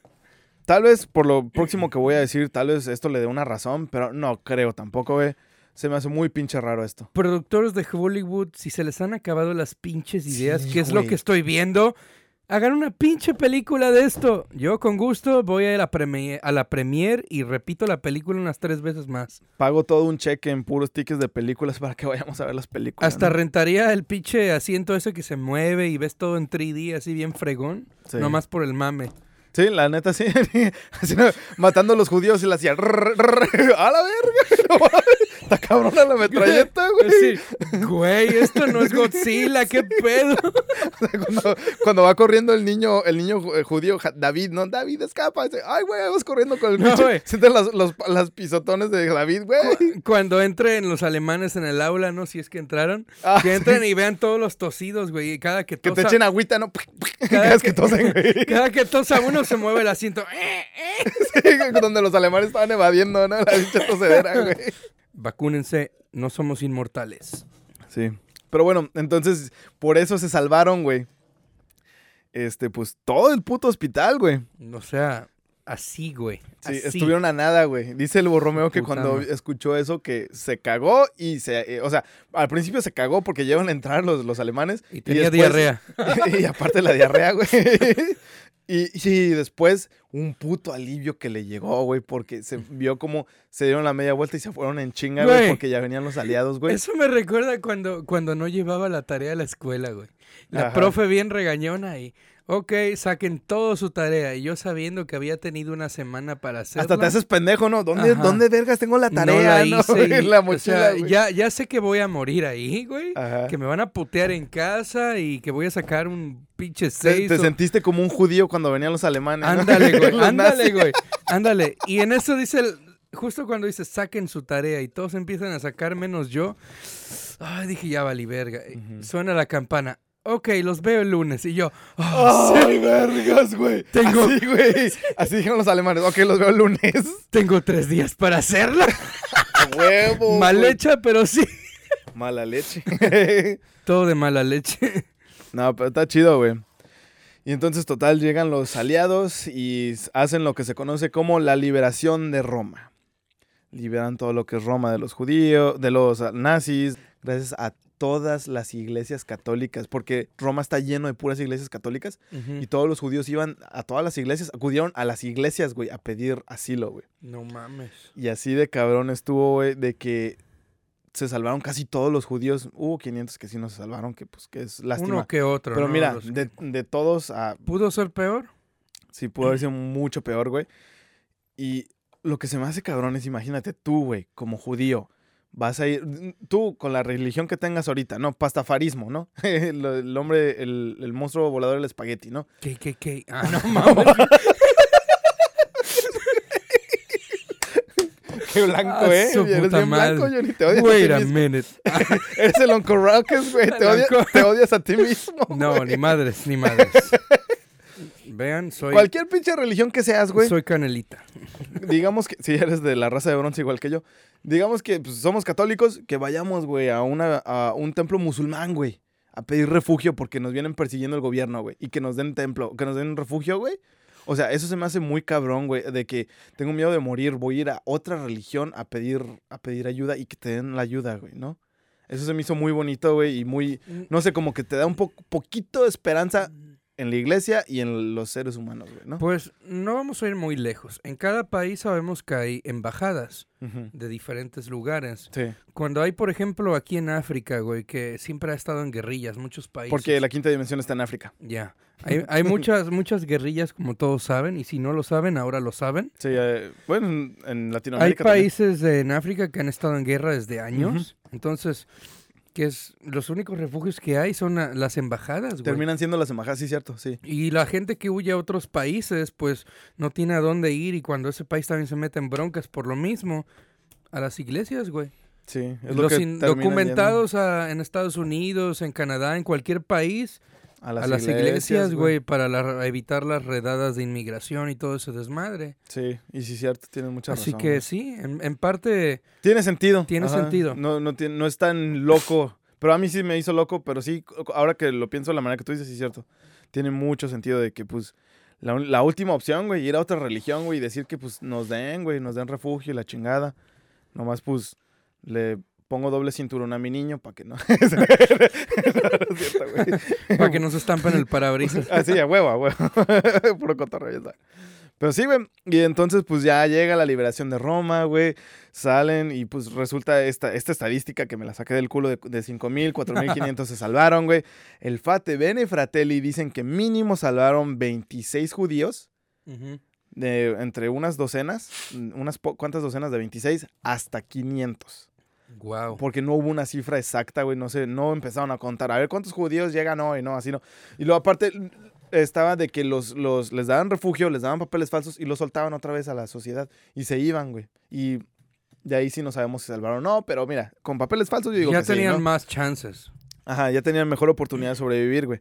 Tal vez por lo próximo que voy a decir, tal vez esto le dé una razón, pero no creo tampoco, güey. Se me hace muy pinche raro esto. Productores de Hollywood, si se les han acabado las pinches ideas, Sí, que es lo que estoy viendo, hagan una pinche película de esto. Yo con gusto voy a la, premier, a la premier y repito la película unas tres veces más. Pago todo un cheque en puros tickets de películas para que vayamos a ver las películas. Hasta ¿no? rentaría el pinche asiento ese que se mueve y ves todo en 3D así bien fregón. Sí. Nomás por el mame. Sí, la neta sí. Matando a los judíos y le hacía. ¡A la verga! Está cabrona la metralleta, güey. Sí, güey, esto no es Godzilla, qué pedo. Cuando, cuando va corriendo el niño, el niño eh, judío, David, no, David escapa. Dice, Ay, güey, vamos corriendo con el No, güey. Sienten las, los, las pisotones de David, güey. Cuando entren los alemanes en el aula, ¿no? Si es que entraron. Ah, que entren y vean todos los tosidos, güey. Y cada que Que tosa, te echen agüita, ¿no? Cada Cada vez que que- tosen, güey. cada que tosa uno se mueve el asiento. ¡Eh, eh! Sí, donde los alemanes estaban evadiendo, ¿no? La pinche tosedera, güey. Vacúnense, no somos inmortales. Sí. Pero bueno, entonces, por eso se salvaron, güey. Este, pues todo el puto hospital, güey. O sea, así, güey. Sí, así. estuvieron a nada, güey. Dice el Borromeo que Puta cuando escuchó eso que se cagó y se... eh, o sea, al principio se cagó porque llevan a entrar los, los alemanes. Y tenía después- diarrea. y aparte la diarrea, güey. Y, y después un puto alivio que le llegó, güey, porque se vio como se dieron la media vuelta y se fueron en chinga, güey, Güey. porque ya venían los aliados, güey. Eso me recuerda cuando, cuando no llevaba la tarea a la escuela, güey. La Ajá. profe bien regañona y, ok, saquen toda su tarea. Y yo sabiendo que había tenido una semana para hacerla. Hasta te haces pendejo, ¿no? ¿Dónde, Ajá. ¿dónde vergas tengo la no tarea? la no, hice güey? y, en la o mochila, sea, ya, ya sé que voy a morir ahí, güey. Ajá. Que me van a putear en casa y que voy a sacar un pinche seis. te o- sentiste como un judío cuando venían los alemanes. ¿no? Ándale, güey, ándale, güey, ándale. Y en eso dice, el- justo cuando dice saquen su tarea y todos empiezan a sacar menos yo, ay, dije ya valí verga. Suena la campana. Ok, los veo el lunes. Y yo, "Ah, ¡Ay, vergas, güey! Tengo- Así, güey. Así dijeron los alemanes. Ok, los veo el lunes. tengo tres días para hacerla. ¡A huevo! Mal güey. hecha, pero sí. Mala leche. Todo de mala leche. no, pero está chido, güey. Y entonces, total, llegan los aliados y hacen lo que se conoce como la liberación de Roma. Liberan todo lo que es Roma de los judíos, de los nazis, gracias a todas las iglesias católicas, porque Roma está lleno de puras iglesias católicas y todos los judíos iban a todas las iglesias, acudieron a las iglesias, güey, a pedir asilo, güey. No mames. Y así de cabrón estuvo, güey, de que se salvaron casi todos los judíos. Hubo 500 que sí no se salvaron, que pues que es lástima. Uno que otro. Pero ¿no? mira, Los- de, de todos, ah, ¿Pudo ser peor? sí pudo haber sido mucho peor, güey. Y lo que se me hace cabrón es, imagínate tú, güey, como judío, vas a ir, tú con la religión que tengas ahorita, ¿no? Pastafarismo, ¿no? el, el hombre, el, el monstruo volador del espagueti, ¿no? ¿Qué, qué, qué? Ah, no mames. Qué blanco, Ah, ¿eh? Eres bien blanco. Johnny, te odias a Wait ti a mismo. minute. Eres el Uncle Rockets, güey, te, odias- te odias a ti mismo. No, ni madres, ni madres. Vean, soy, Cualquier pinche religión que seas, güey. soy canelita. digamos que si eres de la raza de bronce igual que yo, digamos que pues, somos católicos, que vayamos, güey, a, una, a un templo musulmán, güey, a pedir refugio porque nos vienen persiguiendo el gobierno, güey, y que nos den templo, que nos den refugio, güey. O sea, eso se me hace muy cabrón, güey, de que tengo miedo de morir, voy a ir a otra religión a pedir, a pedir ayuda y que te den la ayuda, güey, ¿no? Eso se me hizo muy bonito, güey, y muy, no sé, como que te da un po- poquito de esperanza en la iglesia y en los seres humanos, güey, ¿no? Pues no vamos a ir muy lejos. En cada país sabemos que hay embajadas de diferentes lugares. Sí, Cuando hay, por ejemplo, aquí en África, güey, que siempre ha estado en guerrillas, muchos países. porque la quinta dimensión está en África. Ya. Hay, hay muchas, muchas guerrillas, como todos saben, y si no lo saben, ahora lo saben. Sí, eh, bueno, en, Hay Latinoamérica. también. países en África que han estado en guerra desde años. Entonces, que es los únicos refugios que hay son las embajadas, güey. Terminan siendo las embajadas, sí, cierto, sí. Y la gente que huye a otros países, pues no tiene a dónde ir y cuando ese país también se mete en broncas por lo mismo, a las iglesias, güey. Sí, es lo Los que in- terminan documentados a- en Estados Unidos, en Canadá, en cualquier país, a las iglesias, güey, para la- evitar las redadas de inmigración y todo ese desmadre. Sí, y sí, cierto, tienes mucha Así razón. que güey. sí, en, en parte, Tiene sentido. Tiene sentido. No, no, tiene- no es tan loco. Pero a mí sí me hizo loco, pero sí, ahora que lo pienso de la manera que tú dices, sí, cierto. Tiene mucho sentido de que, pues, la última opción, güey, ir a otra religión, güey, y decir que, pues, nos den, güey, nos den refugio y la chingada. Nomás, pues, le pongo doble cinturón a mi niño para que no. No, no es cierto, güey. para que no se estampen el parabrisas. Así, a huevo, a huevo. Puro cotorreo. Pero sí, güey. Y entonces, pues ya llega la liberación de Roma, güey. Salen y pues resulta esta, esta estadística que me la saqué del culo de, de 5.000, 4.500 se salvaron, güey. El Fate Bene Fratelli dicen que mínimo salvaron 26 judíos. De, entre unas docenas, unas cuantas docenas de 26 hasta 500. Guau. Porque no hubo una cifra exacta, güey. No sé, no empezaron a contar. A ver cuántos judíos llegan hoy, no, así no. Y luego, aparte, estaba de que los, los, les daban refugio, les daban papeles falsos y los soltaban otra vez a la sociedad. Y se iban, güey. Y de ahí sí no sabemos si salvaron o no. Pero mira, con papeles falsos yo digo ya que sí, tenían ¿no? más chances. Ajá, ya tenían mejor oportunidad de sobrevivir, güey.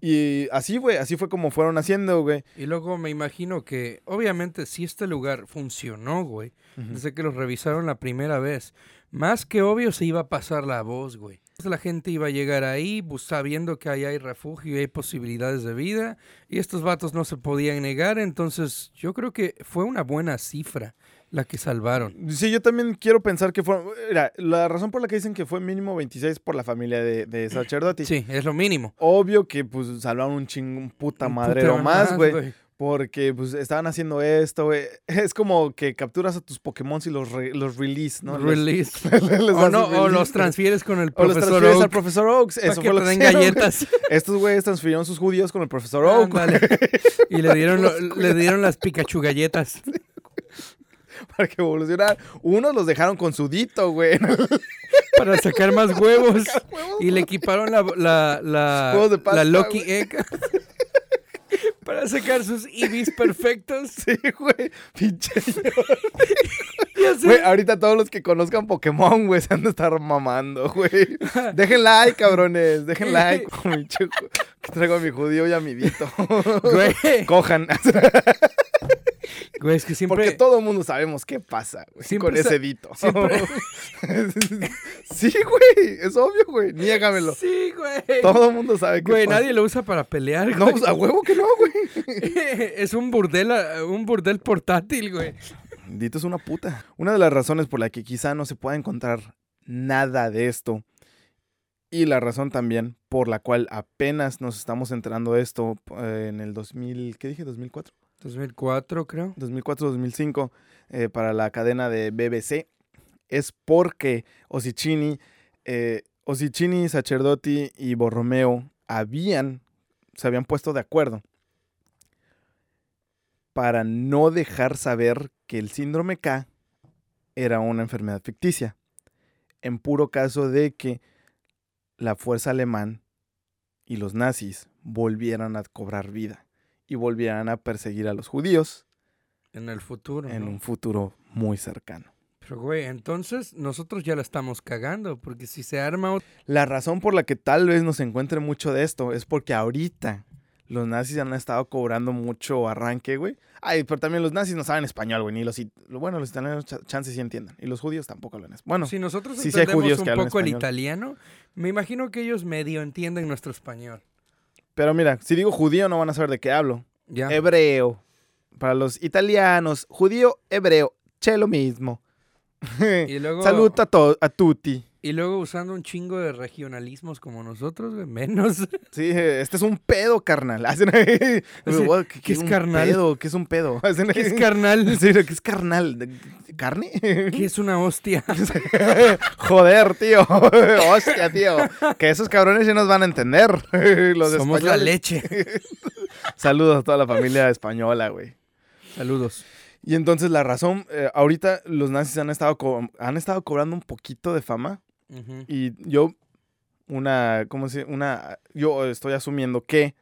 Y así, güey, así fue como fueron haciendo, güey. Y luego me imagino que, obviamente, si este lugar funcionó, güey, desde que los revisaron la primera vez, más que obvio se iba a pasar la voz, güey. La gente iba a llegar ahí pues, sabiendo que ahí hay refugio y hay posibilidades de vida, y estos vatos no se podían negar, entonces yo creo que fue una buena cifra la que salvaron. Sí, yo también quiero pensar que fue. Mira, la razón por la que dicen que fue mínimo 26 por la familia de, de Sacerdote. Sí, es lo mínimo. Obvio que pues salvaron un ching, un puta madrero putero más, güey. Porque pues estaban haciendo esto, güey. Es como que capturas a tus Pokémon y los, re- los release, ¿no? Release. les o, no, o release. los transfieres con el O los profesor transfieres al profesor Oaks. Eso que fue lo que galletas. Estos güeyes transfirieron sus judíos con el profesor Oak. güey, Ándale. Y le dieron, lo- le dieron las Pikachu galletas. para que evolucionaran. Unos los dejaron con sudito, güey. para sacar más huevos. Y le equiparon la, la, la, Huevos de pasta, la güey. Egg. para sacar sus Eevees perfectos. Sí, güey. Pinche. Güey, ahorita todos los que conozcan Pokémon, güey, se han de estar mamando, güey. Dejen like, cabrones. Dejen like. Pinche traigo a mi judío y a mi dito. Güey. Cojan. Güey, es que siempre. Porque todo el mundo sabemos qué pasa, güey, Siempre con ese dito. siempre- sí, güey. Es obvio, güey. Niégamelo. Sí, güey. Todo el mundo sabe que Güey, nadie lo usa para pelear. No, pues a huevo que no, güey. es un burdel, ah, un burdel portátil, güey. Dito es una puta. Una de las razones por la que quizá no se pueda encontrar nada de esto y la razón también por la cual apenas nos estamos enterando de esto eh, en el 2000, ¿qué dije? 2004. 2004, creo. 2004-2005 eh, para la cadena de BBC es porque Osicini, eh, Osicini, Sacerdotti y Borromeo habían, se habían puesto de acuerdo para no dejar saber que el síndrome K era una enfermedad ficticia, en puro caso de que la fuerza alemán y los nazis volvieran a cobrar vida y volvieran a perseguir a los judíos En el futuro. en ¿no? un futuro muy cercano. Pero, güey, entonces nosotros ya la estamos cagando. Porque si se arma. La razón por la que tal vez nos encuentre mucho de esto es porque ahorita los nazis han estado cobrando mucho arranque, güey. Ay, pero también los nazis no saben español, güey. Ni los, bueno, los italianos ch- chances sí entiendan. Y los judíos tampoco hablan español. Bueno, si nosotros sí, entendemos un poco el italiano, me imagino que ellos medio entienden nuestro español. Pero mira, si digo judío no van a saber de qué hablo. Ya. Hebreo. Para los italianos, judío, hebreo, che lo mismo. Y luego, a, to- a tutti. Y luego usando un chingo de regionalismos como nosotros, güey, menos. Sí, este es un pedo, carnal. Hacen ahí, Así, "What? ¿qué es un carnal? pedo? ¿Qué es un pedo? Hacen ¿Qué es carnal? Sí, ¿qué es carnal? ¿De- ¿Carne? ¿Qué es una hostia? Joder, tío. Hostia, tío. Que esos cabrones ya nos van a entender. Los Somos la leche. Saludos a toda la familia española, güey. Saludos. Y entonces la razón, eh, ahorita los nazis han estado, han estado cobrando un poquito de fama Y yo, una, ¿cómo se Una, yo estoy asumiendo que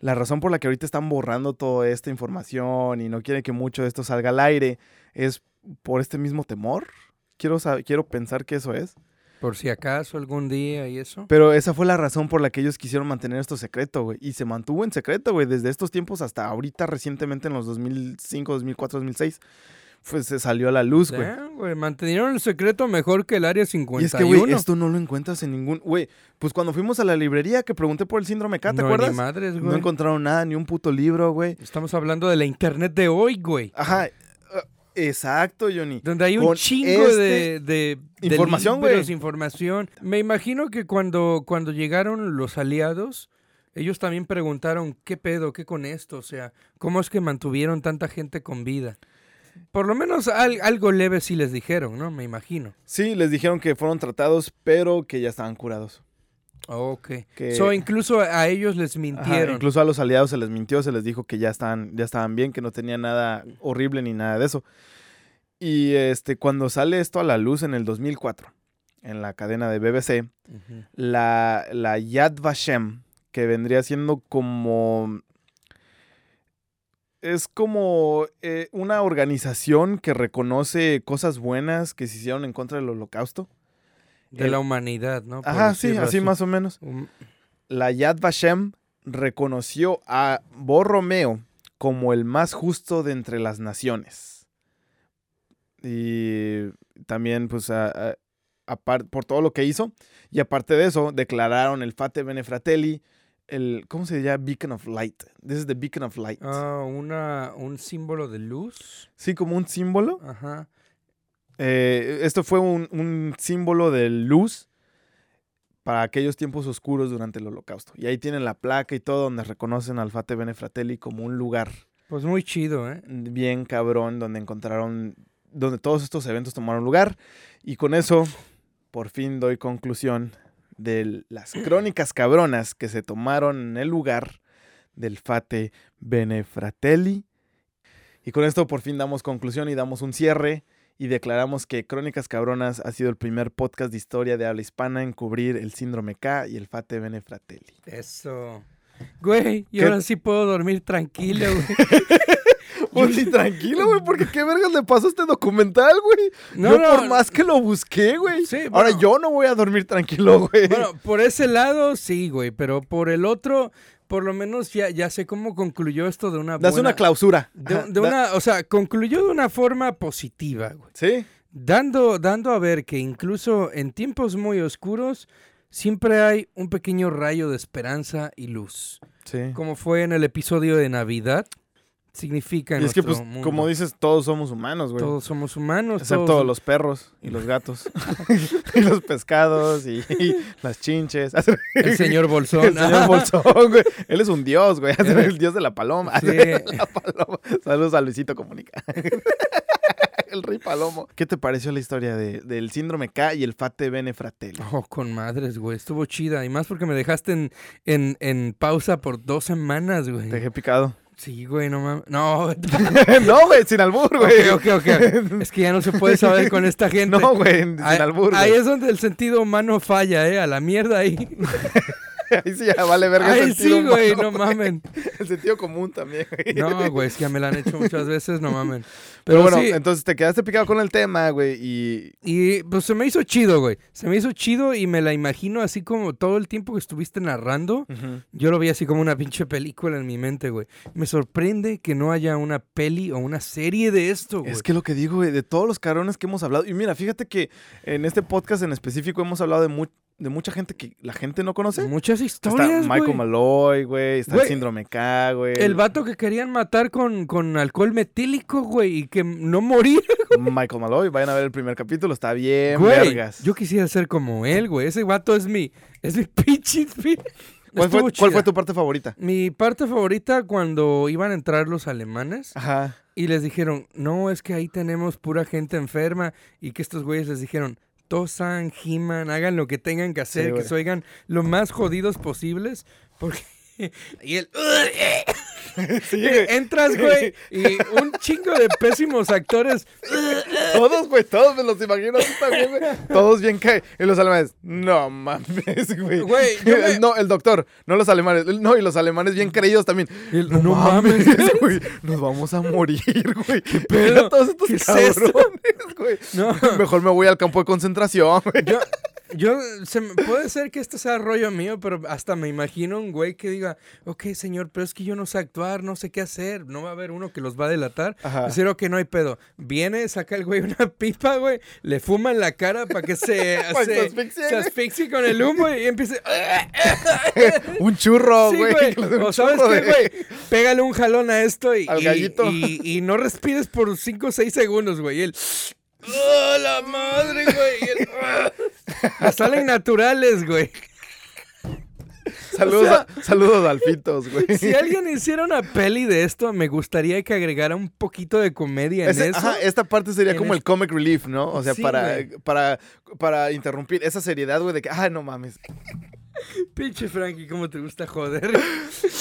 la razón por la que ahorita están borrando toda esta información y no quieren que mucho de esto salga al aire es por este mismo temor. Quiero, sab- quiero pensar que eso es. Por si acaso algún día y eso. Pero esa fue la razón por la que ellos quisieron mantener esto secreto, güey. Y se mantuvo en secreto, güey, desde estos tiempos hasta ahorita, recientemente en los 2005, 2004, 2006. Pues se salió a la luz, güey. Mantenieron el secreto mejor que el área 51. Y es que, güey, esto no lo encuentras en ningún... Güey, pues cuando fuimos a la librería que pregunté por el síndrome K, ¿te no, acuerdas? Ni madres, No encontraron nada, ni un puto libro, güey. Estamos hablando de la internet de hoy, güey. Ajá, eh, exacto, Johnny. Donde hay un Con chingo este- de, de, Información, güey. información. Me imagino que cuando, cuando llegaron los aliados, ellos también preguntaron, ¿qué pedo? ¿Qué con esto? O sea, ¿cómo es que mantuvieron tanta gente con vida? Por lo menos al- algo leve sí les dijeron, ¿no? Me imagino. Sí, les dijeron que fueron tratados, pero que ya estaban curados. Ok. Que- So, incluso a ellos les Ajá, mintieron. incluso a los aliados se les mintió, se les dijo que ya estaban, ya estaban bien, que no tenían nada horrible ni nada de eso. Y este, cuando sale esto a la luz en el 2004, en la cadena de BBC, la, la Yad Vashem, que vendría siendo como... Es como eh, una organización que reconoce cosas buenas que se hicieron en contra del holocausto. De El- la humanidad, ¿no? Por Ajá, sí, así más o menos. Um, La Yad Vashem reconoció a Borromeo como el más justo de entre las naciones. Y también, pues, a- por todo lo que hizo. Y aparte de eso, declararon el Fate Bene Fratelli, el, ¿cómo se llama? Beacon of Light. This is the Beacon of Light. Ah, una, un símbolo de luz. Sí, como un símbolo. Ajá. Eh, esto fue un, un símbolo de luz para aquellos tiempos oscuros durante el holocausto. Y ahí tienen la placa y todo donde reconocen al Fate Bene Fratelli como un lugar Pues muy chido, ¿eh? bien cabrón donde encontraron, donde todos estos eventos tomaron lugar. Y con eso, por fin doy conclusión de las crónicas cabronas que se tomaron en el lugar del Fate Bene Fratelli. Y con esto por fin damos conclusión y damos un cierre y declaramos que Crónicas Cabronas ha sido el primer podcast de historia de habla hispana en cubrir el síndrome K y el Fate Bene Fratelli. Eso. Güey, y ¿Qué? ahora sí puedo dormir tranquilo, güey. Pues sí, tranquilo, güey, porque qué vergas le pasó a este documental, güey. No, yo no, por más que lo busqué, güey. Sí, Ahora bueno. yo no voy a dormir tranquilo, güey. Bueno, por ese lado sí, güey, pero por el otro, por lo menos ya, ya sé cómo concluyó esto de una das buena... una clausura. de, de una, o sea, concluyó de una forma positiva, güey. Sí. Dando, dando a ver que incluso en tiempos muy oscuros siempre hay un pequeño rayo de esperanza y luz. Sí. Como fue en el episodio de Navidad, significa Y es que, pues, mundo. como dices, todos somos humanos, güey. todos somos humanos. Excepto todos- los perros y los gatos. y los pescados y, y las chinches. El señor Bolsón. El señor Bolsón, güey. Él es un dios, güey. El dios de la paloma. Sí. La paloma. Saludos a Luisito Comunica. El rey palomo. ¿Qué te pareció la historia de- del síndrome K y el Fate Bene Fratelli? Oh, con madres, güey. Estuvo chida. Y más porque me dejaste en, en, en pausa por dos semanas, güey. Te dejé picado. Sí, güey, no mames. No, no, güey, sin albur, güey. ok, ok, ok. Es que ya no se puede saber con esta gente. No, güey, sin Ahí, albur, ahí güey. es donde el sentido humano falla, ¿eh? A la mierda ahí. Ahí sí ya vale verga Ahí sí, güey, humano, no mamen. El sentido común también, güey. No, güey, es que ya me la han hecho muchas veces, no mamen. Pero, Pero, bueno, sí, entonces te quedaste picado con el tema, güey, y... y pues se me hizo chido, güey. Se me hizo chido y me la imagino así como todo el tiempo que estuviste narrando. Yo lo vi así como una pinche película en mi mente, güey. Me sorprende que no haya una peli o una serie de esto, güey. Es que lo que digo, güey, de todos los cabrones que hemos hablado, y mira, fíjate que en este podcast en específico hemos hablado de, mu- de mucha gente que la gente no conoce. Muchas Está historias, Michael güey. Malloy, güey, está el síndrome K, güey. El vato que querían matar con, con alcohol metílico, güey, y que no moría. Michael Malloy, vayan a ver el primer capítulo, está bien, vergas. yo quisiera ser como él, güey. Ese vato es mi, es mi pinche... ¿Cuál, fue, cuál fue tu parte favorita? Mi parte favorita cuando iban a entrar los alemanes Ajá. y les dijeron, no, es que ahí tenemos pura gente enferma y que estos güeyes les dijeron, tosan, giman, hagan lo que tengan que hacer, que se oigan lo más jodidos posibles, porque... Y él... Sí, güey. Entras, güey, y un chingo de pésimos actores. Todos, güey, todos me los imagino así también, güey. Todos bien cae. Y los alemanes, no mames, güey. Güey, yo me- No, el doctor, no los alemanes. No, y los alemanes bien creídos también. No, "No mames, mames". güey. Nos vamos a morir, güey. ¿Qué pedo? Todos estos ¿Qué es cabrones, güey. No. Mejor me voy al campo de concentración, güey. Yo, yo, se puede ser que esto sea rollo mío, pero hasta me imagino un güey que diga, ok, señor, pero es que yo no sé actuar, no sé qué hacer, no va a haber uno que los va a delatar. Ajá. Decir, ok, no hay pedo. Viene, saca el güey una pipa, güey, le fuma en la cara para que se, se, se asfixie, con el humo y empiece... Un churro, Sí, güey. O sabes qué, güey. Pégale un jalón a esto y, Al y- gallito. y- y no respires por 5 o 6 segundos, güey. Y él. ¡Oh, la madre, güey! "Ah". Salen naturales, güey. Saludos, O sea- a- saludos alfitos, güey. Si alguien hiciera una peli de esto, me gustaría que agregara un poquito de comedia en eso. ajá, esta parte sería como el comic relief, ¿no? O sea, Sí, para, para, para interrumpir esa seriedad, güey, de que, ah, no mames. Pinche Frankie, ¿cómo te gusta joder?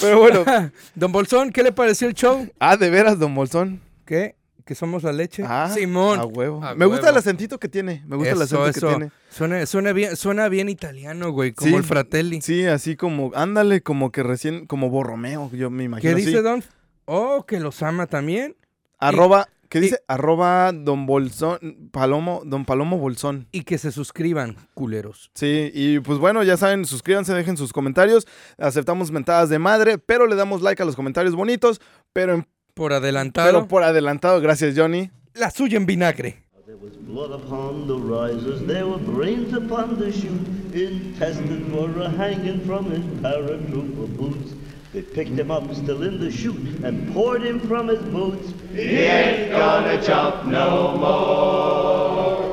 Pero bueno. Don Bolsón, ¿qué le pareció el show? ah, de veras, don Bolsón. ¿Qué? ¿Que somos la leche? Ah, Simón. A huevo. A Me gusta huevo. el acentito que tiene. Me gusta el acento eso. que tiene. Suena, suena bien, suena bien italiano, güey, como Sí, el Fratelli. Sí, así como, ándale, como que recién, como Borromeo, yo me imagino. ¿Qué dice Don? Oh, que los ama también. Arroba ¿Qué dice? Arroba Don Bolsón, Palomo, Don Palomo Bolsón. Y que se suscriban, culeros. Sí, y pues bueno, ya saben, suscríbanse, dejen sus comentarios. Aceptamos mentadas de madre, pero le damos like a los comentarios bonitos. Pero, en- Por adelantado, pero por adelantado, gracias Johnny. la suya en vinagre. There was blood upon the risers, there were brains upon the chute, intestines were a hanging from his paratrooper boots. They picked him up still in the chute and poured him from his boots. He ain't gonna jump no more.